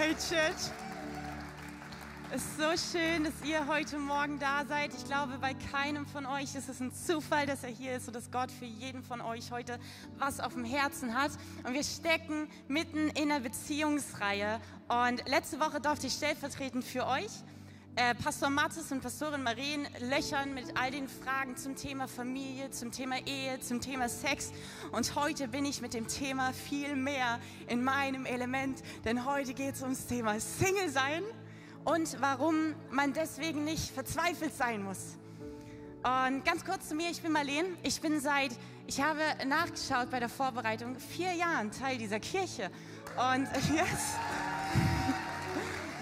Hey Church. Es ist so schön, dass ihr heute Morgen da seid. Ich glaube, bei keinem von euch ist es ein Zufall, dass er hier ist und dass Gott für jeden von euch heute was auf dem Herzen hat. Und wir stecken mitten in einer Beziehungsreihe. Und letzte Woche durfte ich stellvertretend für euch äh, Pastor Mattes und Pastorin Marien löchern mit all den Fragen zum Thema Familie, zum Thema Ehe, zum Thema Sex. Und heute bin ich mit dem Thema viel mehr in meinem Element, denn heute geht es ums Thema Single sein und warum man deswegen nicht verzweifelt sein muss. Und ganz kurz zu mir, ich bin Marleen. Ich bin seit, ich habe nachgeschaut bei der Vorbereitung, vier Jahren Teil dieser Kirche. Und yes.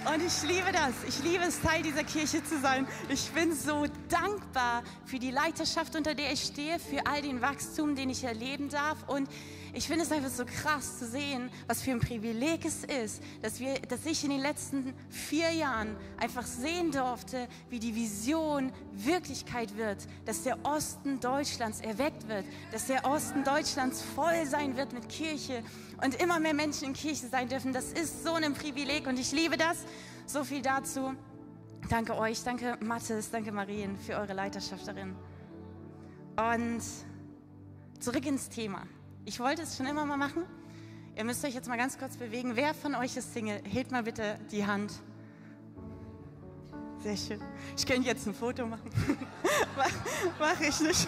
Und ich liebe das. Ich liebe es, Teil dieser Kirche zu sein. Ich bin so dankbar für die Leiterschaft, unter der ich stehe, für all den Wachstum, den ich erleben darf. Und ich finde es einfach so krass zu sehen, was für ein Privileg es ist, dass, wir, dass ich in den letzten vier Jahren einfach sehen durfte, wie die Vision Wirklichkeit wird, dass der Osten Deutschlands erweckt wird, dass der Osten Deutschlands voll sein wird mit Kirche und immer mehr Menschen in Kirche sein dürfen. Das ist so ein Privileg und ich liebe das. So viel dazu. Danke euch, danke Mathis, danke Marien für eure Leiterschaft darin. Und zurück ins Thema. Ich wollte es schon immer mal machen. Ihr müsst euch jetzt mal ganz kurz bewegen. Wer von euch ist Single? Hebt mal bitte die Hand. Sehr schön. Ich könnte jetzt ein Foto machen. Mache ich nicht.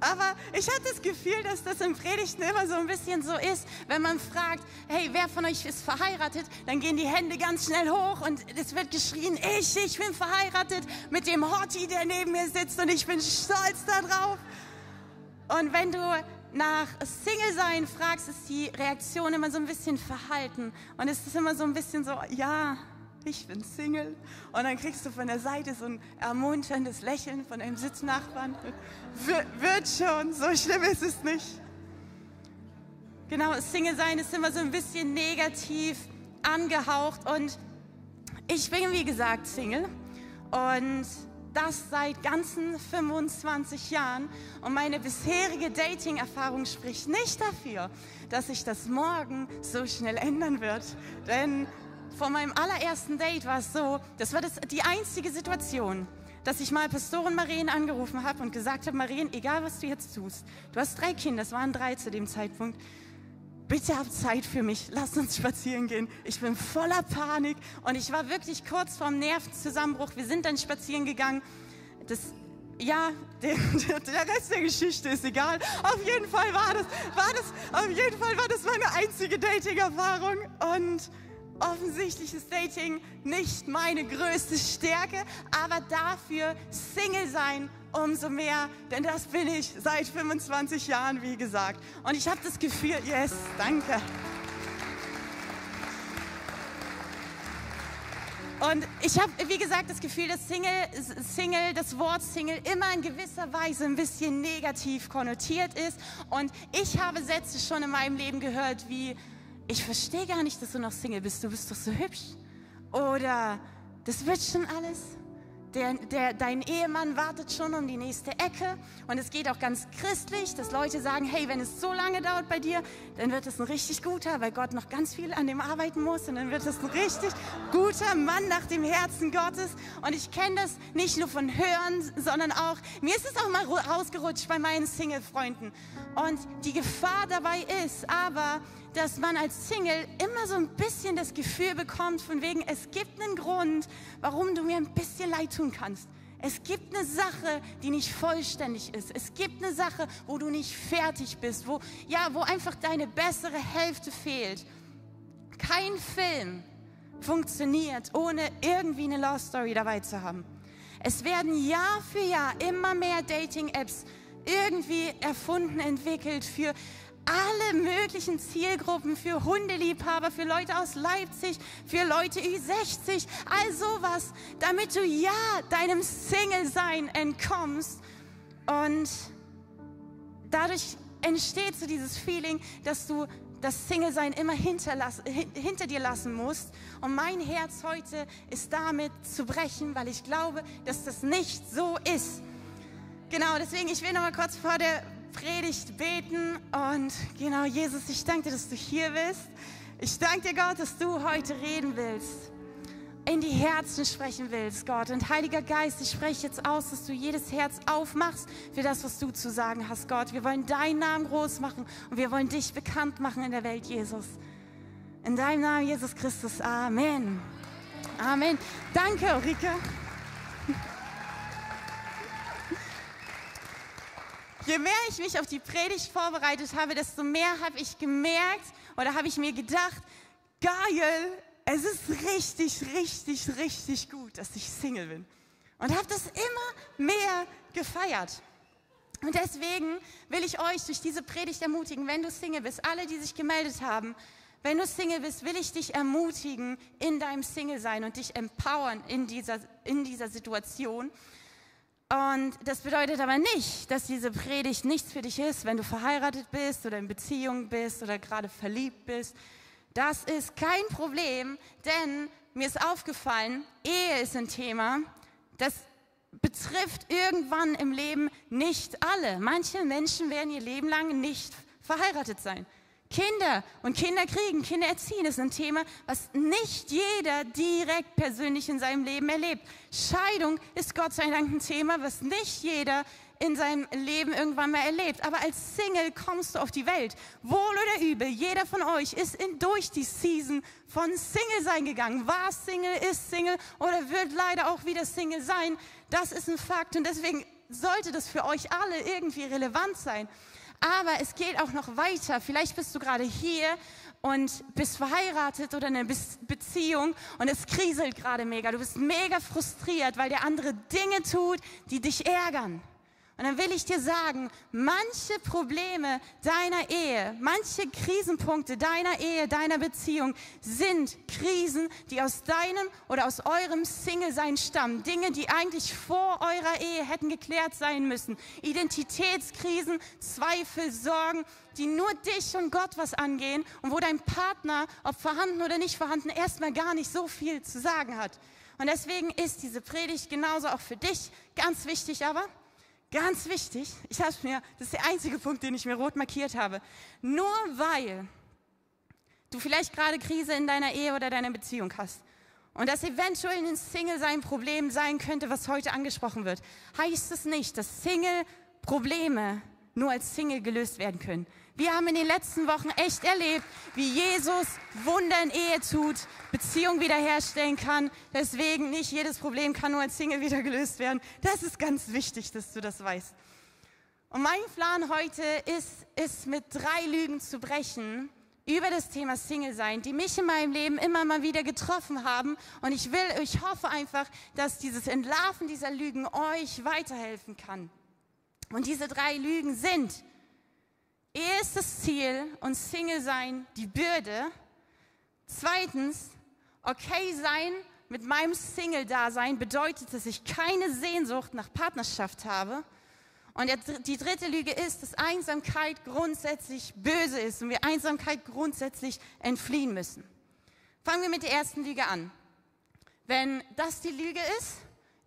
Aber ich hatte das Gefühl, dass das in Predigten immer so ein bisschen so ist, wenn man fragt, hey, wer von euch ist verheiratet? Dann gehen die Hände ganz schnell hoch und es wird geschrien, ich, ich bin verheiratet mit dem Hottie, der neben mir sitzt und ich bin stolz darauf. Und wenn du nach Single sein fragst, ist die Reaktion immer so ein bisschen verhalten. Und es ist immer so ein bisschen so, ja, ich bin Single. Und dann kriegst du von der Seite so ein ermunterndes Lächeln von einem Sitznachbarn. Wir, wird schon, so schlimm ist es nicht. Genau, Single sein ist immer so ein bisschen negativ angehaucht. Und ich bin, wie gesagt, Single. Und das seit ganzen 25 Jahren. Und meine bisherige Dating-Erfahrung spricht nicht dafür, dass sich das morgen so schnell ändern wird. Denn vor meinem allerersten Date war es so, das war das, die einzige Situation, dass ich mal Pastorin Marien angerufen habe und gesagt habe, Marien, egal was du jetzt tust, du hast drei Kinder, es waren drei zu dem Zeitpunkt, bitte hab Zeit für mich, lass uns spazieren gehen. Ich bin voller Panik und ich war wirklich kurz vorm Nervenzusammenbruch. Wir sind dann spazieren gegangen. Das, ja, der, der, Rest der Geschichte ist egal. Auf jeden Fall war das, war das, auf jeden Fall war das meine einzige Dating-Erfahrung und offensichtlich ist Dating nicht meine größte Stärke, aber dafür Single sein umso mehr, denn das bin ich seit 25 Jahren, wie gesagt. Und ich habe das Gefühl, yes, danke. Und ich habe, wie gesagt, das Gefühl, dass Single, Single, das Wort Single immer in gewisser Weise ein bisschen negativ konnotiert ist. Und ich habe Sätze schon in meinem Leben gehört wie, ich verstehe gar nicht, dass du noch Single bist, du bist doch so hübsch. Oder, das wird schon alles. Der, der, dein Ehemann wartet schon um die nächste Ecke und es geht auch ganz christlich, dass Leute sagen, hey, wenn es so lange dauert bei dir, dann wird es ein richtig guter, weil Gott noch ganz viel an dem arbeiten muss und dann wird es ein richtig guter Mann nach dem Herzen Gottes. Und ich kenne das nicht nur von Hören, sondern auch, mir ist es auch mal rausgerutscht bei meinen Single-Freunden. Und die Gefahr dabei ist aber, dass man als Single immer so ein bisschen das Gefühl bekommt, von wegen, es gibt einen Grund, warum du mir ein bisschen leid tun kannst. Es gibt eine Sache, die nicht vollständig ist. Es gibt eine Sache, wo du nicht fertig bist, wo, ja, wo einfach deine bessere Hälfte fehlt. Kein Film funktioniert, ohne irgendwie eine Love Story dabei zu haben. Es werden Jahr für Jahr immer mehr Dating-Apps irgendwie erfunden, entwickelt für alle möglichen Zielgruppen für Hundeliebhaber, für Leute aus Leipzig, für Leute Ü60, all sowas, damit du ja deinem Single-Sein entkommst. Und dadurch entsteht so dieses Feeling, dass du das Single-Sein immer hinter dir lassen musst. Und mein Herz heute ist damit zu brechen, weil ich glaube, dass das nicht so ist. Genau, deswegen, ich will noch mal kurz vor der Predigt beten und genau, Jesus, ich danke dir, dass du hier bist. Ich danke dir, Gott, dass du heute reden willst, in die Herzen sprechen willst, Gott. Und Heiliger Geist, ich spreche jetzt aus, dass du jedes Herz aufmachst für das, was du zu sagen hast, Gott. Wir wollen deinen Namen groß machen und wir wollen dich bekannt machen in der Welt, Jesus. In deinem Namen, Jesus Christus. Amen. Amen. Danke, Ulrike. Je mehr ich mich auf die Predigt vorbereitet habe, desto mehr habe ich gemerkt oder habe ich mir gedacht, geil, es ist richtig, richtig, richtig gut, dass ich Single bin. Und habe das immer mehr gefeiert. Und deswegen will ich euch durch diese Predigt ermutigen, wenn du Single bist, alle, die sich gemeldet haben, wenn du Single bist, will ich dich ermutigen in deinem Single-Sein und dich empowern in dieser, in dieser Situation. Und das bedeutet aber nicht, dass diese Predigt nichts für dich ist, wenn du verheiratet bist oder in Beziehung bist oder gerade verliebt bist. Das ist kein Problem, denn mir ist aufgefallen, Ehe ist ein Thema, das betrifft irgendwann im Leben nicht alle. Manche Menschen werden ihr Leben lang nicht verheiratet sein. Kinder und Kinder kriegen, Kinder erziehen ist ein Thema, was nicht jeder direkt persönlich in seinem Leben erlebt. Scheidung ist Gott sei Dank ein Thema, was nicht jeder in seinem Leben irgendwann mal erlebt. Aber als Single kommst du auf die Welt. Wohl oder übel, jeder von euch ist in, durch die Season von Single sein gegangen. War Single, ist Single oder wird leider auch wieder Single sein. Das ist ein Fakt und deswegen sollte das für euch alle irgendwie relevant sein. Aber es geht auch noch weiter. Vielleicht bist du gerade hier und bist verheiratet oder in einer Beziehung und es kriselt gerade mega. Du bist mega frustriert, weil der andere Dinge tut, die dich ärgern. Und dann will ich dir sagen, manche Probleme deiner Ehe, manche Krisenpunkte deiner Ehe, deiner Beziehung sind Krisen, die aus deinem oder aus eurem Single-Sein stammen. Dinge, die eigentlich vor eurer Ehe hätten geklärt sein müssen. Identitätskrisen, Zweifel, Sorgen, die nur dich und Gott was angehen und wo dein Partner, ob vorhanden oder nicht vorhanden, erstmal gar nicht so viel zu sagen hat. Und deswegen ist diese Predigt genauso auch für dich ganz wichtig, aber Ganz wichtig, ich habe mir, das ist der einzige Punkt, den ich mir rot markiert habe. Nur weil du vielleicht gerade Krise in deiner Ehe oder deiner Beziehung hast und das eventuell ein Single sein Problem sein könnte, was heute angesprochen wird, heißt es nicht, dass Single Probleme nur als Single gelöst werden können. Wir haben in den letzten Wochen echt erlebt, wie Jesus Wunder in Ehe tut, Beziehung wiederherstellen kann. Deswegen nicht jedes Problem kann nur als Single wieder gelöst werden. Das ist ganz wichtig, dass du das weißt. Und mein Plan heute ist, ist mit drei Lügen zu brechen über das Thema Single sein, die mich in meinem Leben immer mal wieder getroffen haben. Und ich will, ich hoffe einfach, dass dieses Entlarven dieser Lügen euch weiterhelfen kann. Und diese drei Lügen sind, Ehe ist das Ziel und Single sein die Bürde. Zweitens, okay sein mit meinem Single-Dasein bedeutet, dass ich keine Sehnsucht nach Partnerschaft habe. Und die dritte Lüge ist, dass Einsamkeit grundsätzlich böse ist und wir Einsamkeit grundsätzlich entfliehen müssen. Fangen wir mit der ersten Lüge an. Wenn das die Lüge ist,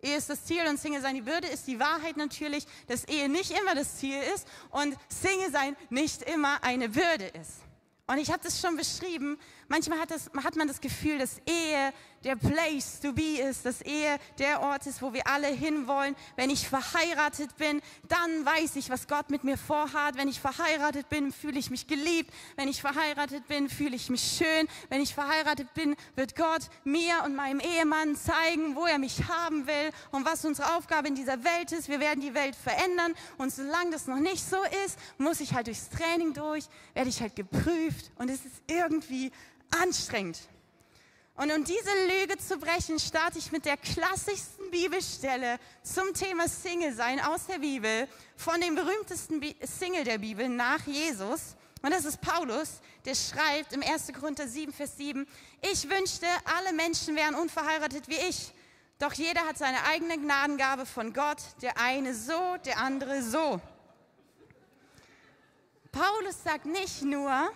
Ehe ist das Ziel und Single sein die Bürde, ist die Wahrheit natürlich, dass Ehe nicht immer das Ziel ist und Single sein nicht immer eine Bürde ist. Und ich habe das schon beschrieben. Manchmal hat, das, hat man das Gefühl, dass Ehe der Place to be ist, dass Ehe der Ort ist, wo wir alle hinwollen. Wenn ich verheiratet bin, dann weiß ich, was Gott mit mir vorhat. Wenn ich verheiratet bin, fühle ich mich geliebt. Wenn ich verheiratet bin, fühle ich mich schön. Wenn ich verheiratet bin, wird Gott mir und meinem Ehemann zeigen, wo er mich haben will und was unsere Aufgabe in dieser Welt ist. Wir werden die Welt verändern. Und solange das noch nicht so ist, muss ich halt durchs Training durch, werde ich halt geprüft. Und es ist irgendwie anstrengend. Und um diese Lüge zu brechen, starte ich mit der klassischsten Bibelstelle zum Thema Single sein aus der Bibel, von dem berühmtesten Single der Bibel nach Jesus. Und das ist Paulus, der schreibt im 1. Korinther 7, Vers 7, ich wünschte, alle Menschen wären unverheiratet wie ich. Doch jeder hat seine eigene Gnadengabe von Gott, der eine so, der andere so. Paulus sagt nicht nur,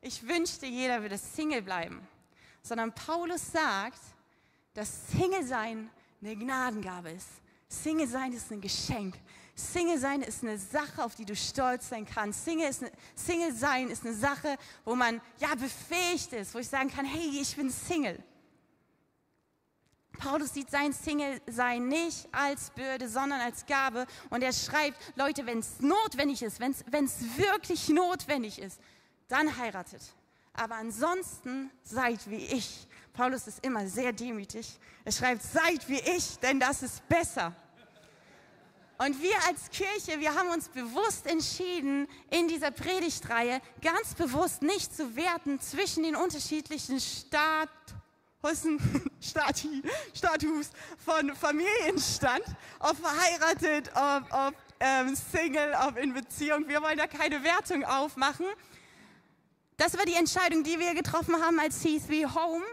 ich wünschte, jeder würde Single bleiben sondern Paulus sagt, dass Single sein eine Gnadengabe ist. Single sein ist ein Geschenk. Single sein ist eine Sache, auf die du stolz sein kannst. Single, ist Single sein ist eine Sache, wo man ja befähigt ist, wo ich sagen kann, hey, ich bin Single. Paulus sieht sein Single-Sein nicht als Bürde, sondern als Gabe. Und er schreibt, Leute, wenn es notwendig ist, wenn es wirklich notwendig ist, dann heiratet. Aber ansonsten seid wie ich. Paulus ist immer sehr demütig. Er schreibt, seid wie ich, denn das ist besser. Und wir als Kirche, wir haben uns bewusst entschieden, in dieser Predigtreihe ganz bewusst nicht zu werten zwischen den unterschiedlichen Statusen, Stati, Status von Familienstand, ob verheiratet, ob, ob ähm, Single, ob in Beziehung. Wir wollen da keine Wertung aufmachen. Das war die Entscheidung, die wir getroffen haben als C3 Home.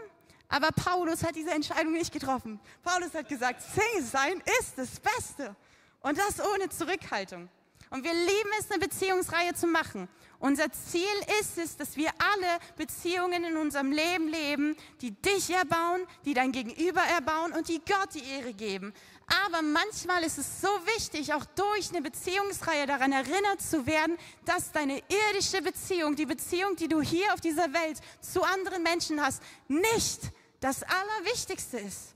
Aber Paulus hat diese Entscheidung nicht getroffen. Paulus hat gesagt, Single sein ist das Beste. Und das ohne Zurückhaltung. Und wir lieben es, eine Beziehungsreihe zu machen. Unser Ziel ist es, dass wir alle Beziehungen in unserem Leben leben, die dich erbauen, die dein Gegenüber erbauen und die Gott die Ehre geben. Aber manchmal ist es so wichtig, auch durch eine Beziehungsreihe daran erinnert zu werden, dass deine irdische Beziehung, die Beziehung, die du hier auf dieser Welt zu anderen Menschen hast, nicht das Allerwichtigste ist.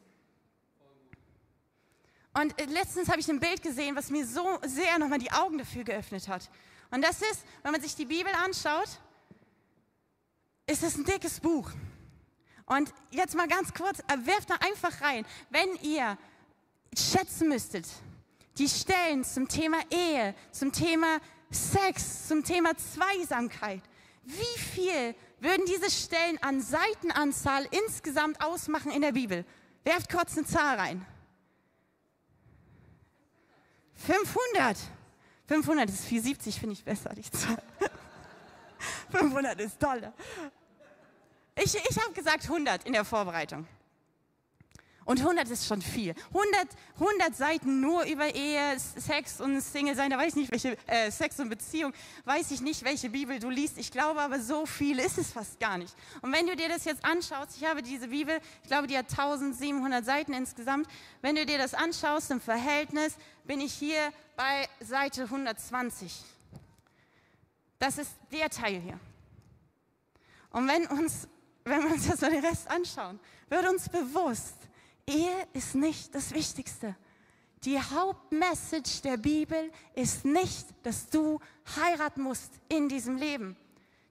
Und äh, letztens habe ich ein Bild gesehen, was mir so sehr nochmal die Augen dafür geöffnet hat. Und das ist, wenn man sich die Bibel anschaut, ist es ein dickes Buch. Und jetzt mal ganz kurz, äh, werft da einfach rein, wenn ihr schätzen müsstet, die Stellen zum Thema Ehe, zum Thema Sex, zum Thema Zweisamkeit, wie viel würden diese Stellen an Seitenanzahl insgesamt ausmachen in der Bibel? Werft kurz eine Zahl rein. 500. 500 ist 470, finde ich besser, die Zahl. 500 ist toll. Ich, ich habe gesagt 100 in der Vorbereitung. Und 100 ist schon viel. 100, 100 Seiten nur über Ehe, Sex und Single sein. Da weiß ich nicht, welche äh, Sex und Beziehung, weiß ich nicht, welche Bibel du liest. Ich glaube aber, so viel ist es fast gar nicht. Und wenn du dir das jetzt anschaust, ich habe diese Bibel, ich glaube, die hat 1700 Seiten insgesamt. Wenn du dir das anschaust im Verhältnis, bin ich hier bei Seite 120. Das ist der Teil hier. Und wenn, uns, wenn wir uns jetzt mal den Rest anschauen, wird uns bewusst, Ehe ist nicht das Wichtigste. Die Hauptmessage der Bibel ist nicht, dass du heiraten musst in diesem Leben.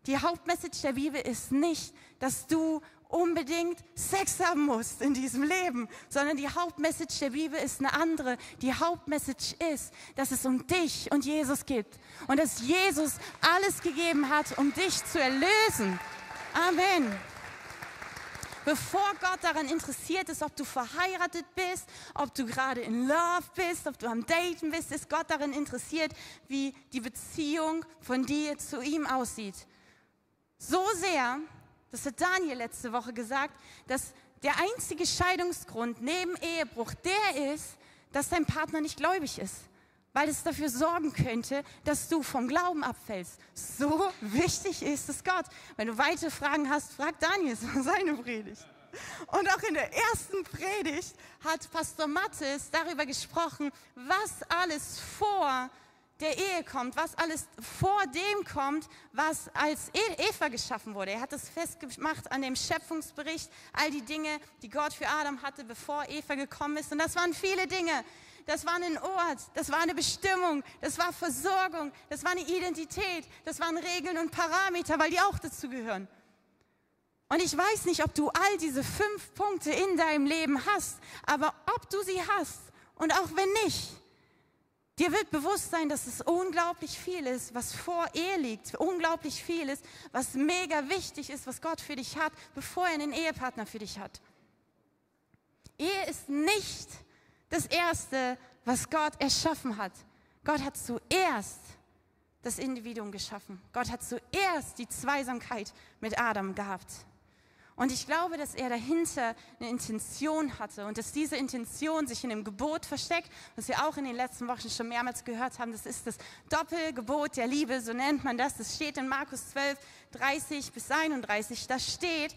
Die Hauptmessage der Bibel ist nicht, dass du unbedingt Sex haben musst in diesem Leben, sondern die Hauptmessage der Bibel ist eine andere. Die Hauptmessage ist, dass es um dich und Jesus geht und dass Jesus alles gegeben hat, um dich zu erlösen. Amen bevor Gott daran interessiert ist, ob du verheiratet bist, ob du gerade in Love bist, ob du am Daten bist, ist Gott daran interessiert, wie die Beziehung von dir zu ihm aussieht. So sehr, das hat Daniel letzte Woche gesagt, dass der einzige Scheidungsgrund neben Ehebruch der ist, dass dein Partner nicht gläubig ist weil es dafür sorgen könnte, dass du vom Glauben abfällst. So wichtig ist es Gott. Wenn du weitere Fragen hast, frag Daniel, seine Predigt. Und auch in der ersten Predigt hat Pastor Mattes darüber gesprochen, was alles vor der Ehe kommt, was alles vor dem kommt, was als e- Eva geschaffen wurde. Er hat das festgemacht an dem Schöpfungsbericht, all die Dinge, die Gott für Adam hatte, bevor Eva gekommen ist. Und das waren viele Dinge das war ein Ort, das war eine Bestimmung, das war Versorgung, das war eine Identität, das waren Regeln und Parameter, weil die auch dazu gehören. Und ich weiß nicht, ob du all diese fünf Punkte in deinem Leben hast, aber ob du sie hast und auch wenn nicht, dir wird bewusst sein, dass es unglaublich viel ist, was vor Ehe liegt, unglaublich viel ist, was mega wichtig ist, was Gott für dich hat, bevor er einen Ehepartner für dich hat. Ehe ist nicht das Erste, was Gott erschaffen hat. Gott hat zuerst das Individuum geschaffen. Gott hat zuerst die Zweisamkeit mit Adam gehabt. Und ich glaube, dass er dahinter eine Intention hatte und dass diese Intention sich in dem Gebot versteckt, was wir auch in den letzten Wochen schon mehrmals gehört haben. Das ist das Doppelgebot der Liebe, so nennt man das. Das steht in Markus 12, 30 bis 31. Da steht,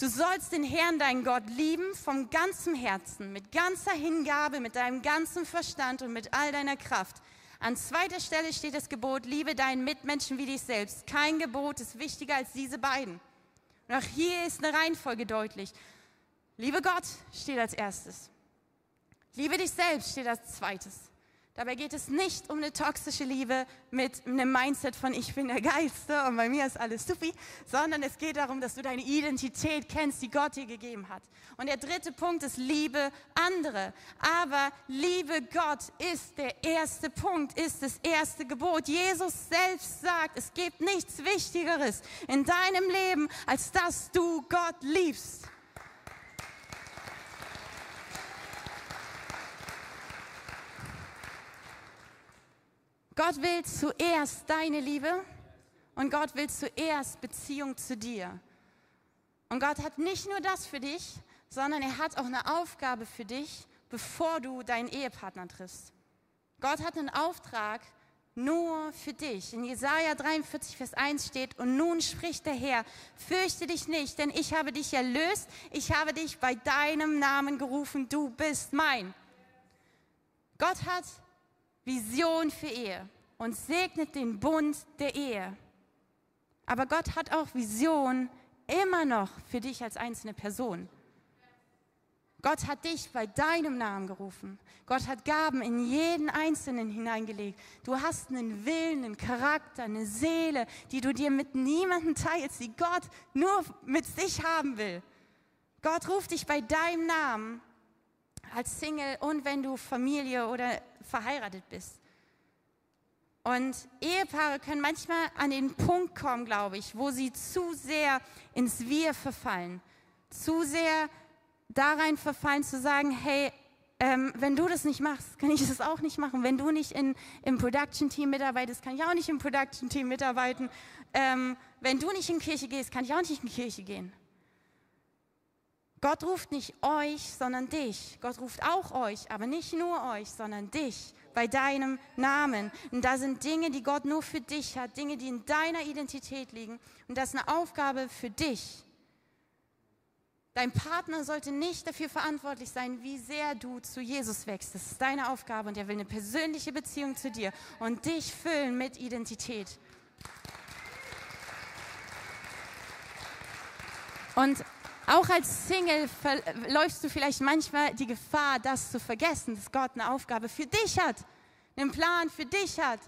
Du sollst den Herrn, deinen Gott, lieben vom ganzen Herzen, mit ganzer Hingabe, mit deinem ganzen Verstand und mit all deiner Kraft. An zweiter Stelle steht das Gebot, liebe deinen Mitmenschen wie dich selbst. Kein Gebot ist wichtiger als diese beiden. Und auch hier ist eine Reihenfolge deutlich. Liebe Gott steht als erstes. Liebe dich selbst steht als zweites. Dabei geht es nicht um eine toxische Liebe mit einem Mindset von ich bin der Geilste und bei mir ist alles supi, sondern es geht darum, dass du deine Identität kennst, die Gott dir gegeben hat. Und der dritte Punkt ist Liebe andere. Aber Liebe Gott ist der erste Punkt, ist das erste Gebot. Jesus selbst sagt, es gibt nichts Wichtigeres in deinem Leben, als dass du Gott liebst. Gott will zuerst deine Liebe und Gott will zuerst Beziehung zu dir. Und Gott hat nicht nur das für dich, sondern er hat auch eine Aufgabe für dich, bevor du deinen Ehepartner triffst. Gott hat einen Auftrag nur für dich. In Jesaja 43, Vers 1 steht, und nun spricht der Herr, fürchte dich nicht, denn ich habe dich erlöst, ich habe dich bei deinem Namen gerufen, du bist mein. Gott hat Vision für Ehe und segnet den Bund der Ehe. Aber Gott hat auch Vision immer noch für dich als einzelne Person. Gott hat dich bei deinem Namen gerufen. Gott hat Gaben in jeden Einzelnen hineingelegt. Du hast einen Willen, einen Charakter, eine Seele, die du dir mit niemandem teilst, die Gott nur mit sich haben will. Gott ruft dich bei deinem Namen als Single und wenn du Familie oder verheiratet bist. Und Ehepaare können manchmal an den Punkt kommen, glaube ich, wo sie zu sehr ins Wir verfallen, zu sehr darein verfallen zu sagen, hey, ähm, wenn du das nicht machst, kann ich das auch nicht machen. Wenn du nicht in, im Production-Team mitarbeitest, kann ich auch nicht im Production-Team mitarbeiten. Ähm, wenn du nicht in Kirche gehst, kann ich auch nicht in Kirche gehen. Gott ruft nicht euch, sondern dich. Gott ruft auch euch, aber nicht nur euch, sondern dich bei deinem Namen. Und da sind Dinge, die Gott nur für dich hat, Dinge, die in deiner Identität liegen. Und das ist eine Aufgabe für dich. Dein Partner sollte nicht dafür verantwortlich sein, wie sehr du zu Jesus wächst. Das ist deine Aufgabe und er will eine persönliche Beziehung zu dir und dich füllen mit Identität. Und auch als Single läufst du vielleicht manchmal die Gefahr, das zu vergessen, dass Gott eine Aufgabe für dich hat, einen Plan für dich hat,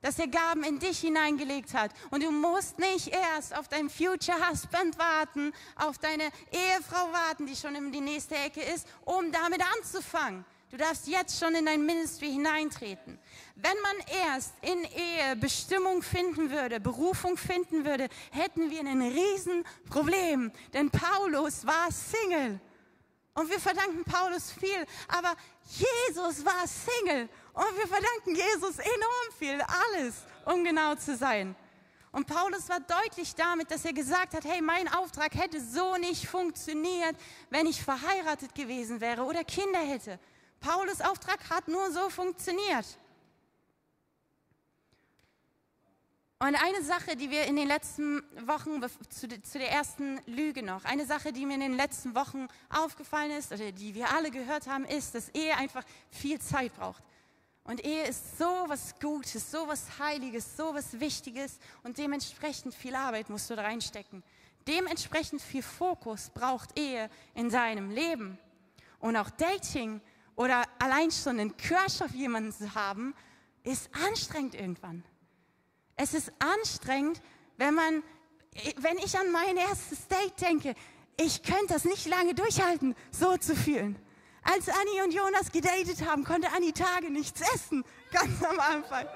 dass er Gaben in dich hineingelegt hat. Und du musst nicht erst auf deinen Future Husband warten, auf deine Ehefrau warten, die schon in die nächste Ecke ist, um damit anzufangen. Du darfst jetzt schon in dein Ministry hineintreten. Wenn man erst in Ehe Bestimmung finden würde, Berufung finden würde, hätten wir ein Riesenproblem. Denn Paulus war Single. Und wir verdanken Paulus viel. Aber Jesus war Single. Und wir verdanken Jesus enorm viel. Alles, um genau zu sein. Und Paulus war deutlich damit, dass er gesagt hat, hey, mein Auftrag hätte so nicht funktioniert, wenn ich verheiratet gewesen wäre oder Kinder hätte. Paulus Auftrag hat nur so funktioniert. Und eine Sache, die wir in den letzten Wochen, zu, der ersten Lüge noch, eine Sache, die mir in den letzten Wochen aufgefallen ist, oder die wir alle gehört haben, ist, dass Ehe einfach viel Zeit braucht. Und Ehe ist so was Gutes, so was Heiliges, so was Wichtiges und dementsprechend viel Arbeit musst du da reinstecken. Dementsprechend viel Fokus braucht Ehe in deinem Leben. Und auch Dating oder allein schon einen Crush auf jemanden zu haben, ist anstrengend irgendwann. Es ist anstrengend, wenn man, wenn ich an mein erstes Date denke, ich könnte das nicht lange durchhalten, so zu fühlen. Als Annie und Jonas gedatet haben, konnte Annie Tage nichts essen, ganz am Anfang.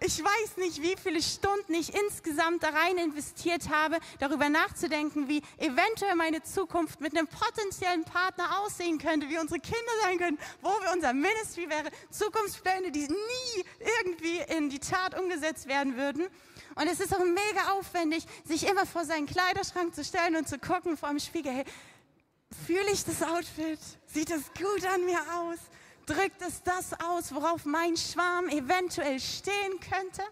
Ich weiß nicht, wie viele Stunden ich insgesamt da rein investiert habe, darüber nachzudenken, wie eventuell meine Zukunft mit einem potenziellen Partner aussehen könnte, wie unsere Kinder sein können, wo wir unser Ministry wäre, Zukunftspläne, die nie irgendwie in die Tat umgesetzt werden würden. Und es ist auch mega aufwendig, sich immer vor seinen Kleiderschrank zu stellen und zu gucken vor dem Spiegel, hey, fühle ich das Outfit? Sieht das gut an mir aus? Drückt es das aus, worauf mein Schwarm eventuell stehen könnte?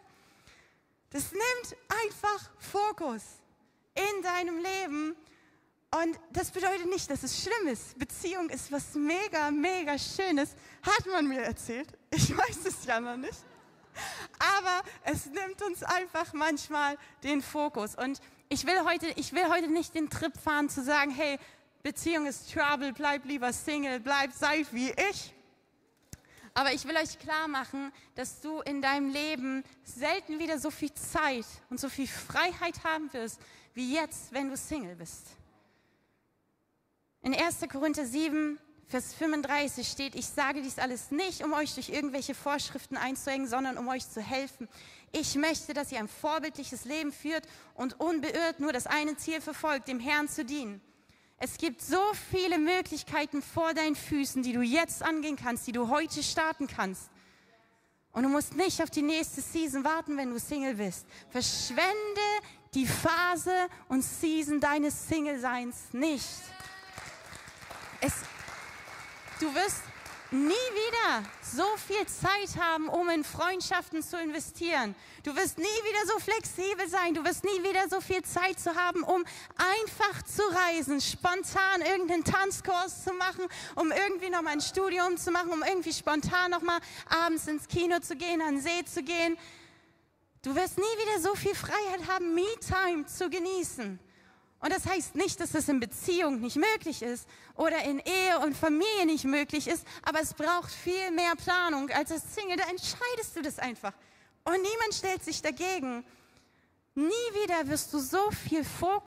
Das nimmt einfach Fokus in deinem Leben Und das bedeutet nicht, dass es schlimm ist. Beziehung ist was mega, mega Schönes, hat man mir erzählt. Ich weiß es ja noch nicht. Aber es nimmt uns einfach manchmal den Fokus. Und ich will heute, ich will heute nicht den Trip fahren zu sagen, hey, Beziehung ist Trouble, bleib lieber Single, bleib, sei wie ich. Aber ich will euch klar machen, dass du in deinem Leben selten wieder so viel Zeit und so viel Freiheit haben wirst, wie jetzt, wenn du Single bist. In 1. Korinther 7, Vers 35 steht, ich sage dies alles nicht, um euch durch irgendwelche Vorschriften einzuhängen, sondern um euch zu helfen. Ich möchte, dass ihr ein vorbildliches Leben führt und unbeirrt nur das eine Ziel verfolgt, dem Herrn zu dienen. Es gibt so viele Möglichkeiten vor deinen Füßen, die du jetzt angehen kannst, die du heute starten kannst. Und du musst nicht auf die nächste Season warten, wenn du Single bist. Verschwende die Phase und Season deines Single-Seins nicht. Es, du wirst nie wieder so viel Zeit haben, um in Freundschaften zu investieren. Du wirst nie wieder so flexibel sein. Du wirst nie wieder so viel Zeit zu haben, um einfach zu reisen, spontan irgendeinen Tanzkurs zu machen, um irgendwie noch mal ein Studium zu machen, um irgendwie spontan noch mal abends ins Kino zu gehen, an den See zu gehen. Du wirst nie wieder so viel Freiheit haben, Me-Time zu genießen. Und das heißt nicht, dass das in Beziehung nicht möglich ist oder in Ehe und Familie nicht möglich ist, aber es braucht viel mehr Planung als als Single. Da entscheidest du das einfach. Und niemand stellt sich dagegen. Nie wieder wirst du so viel Fokus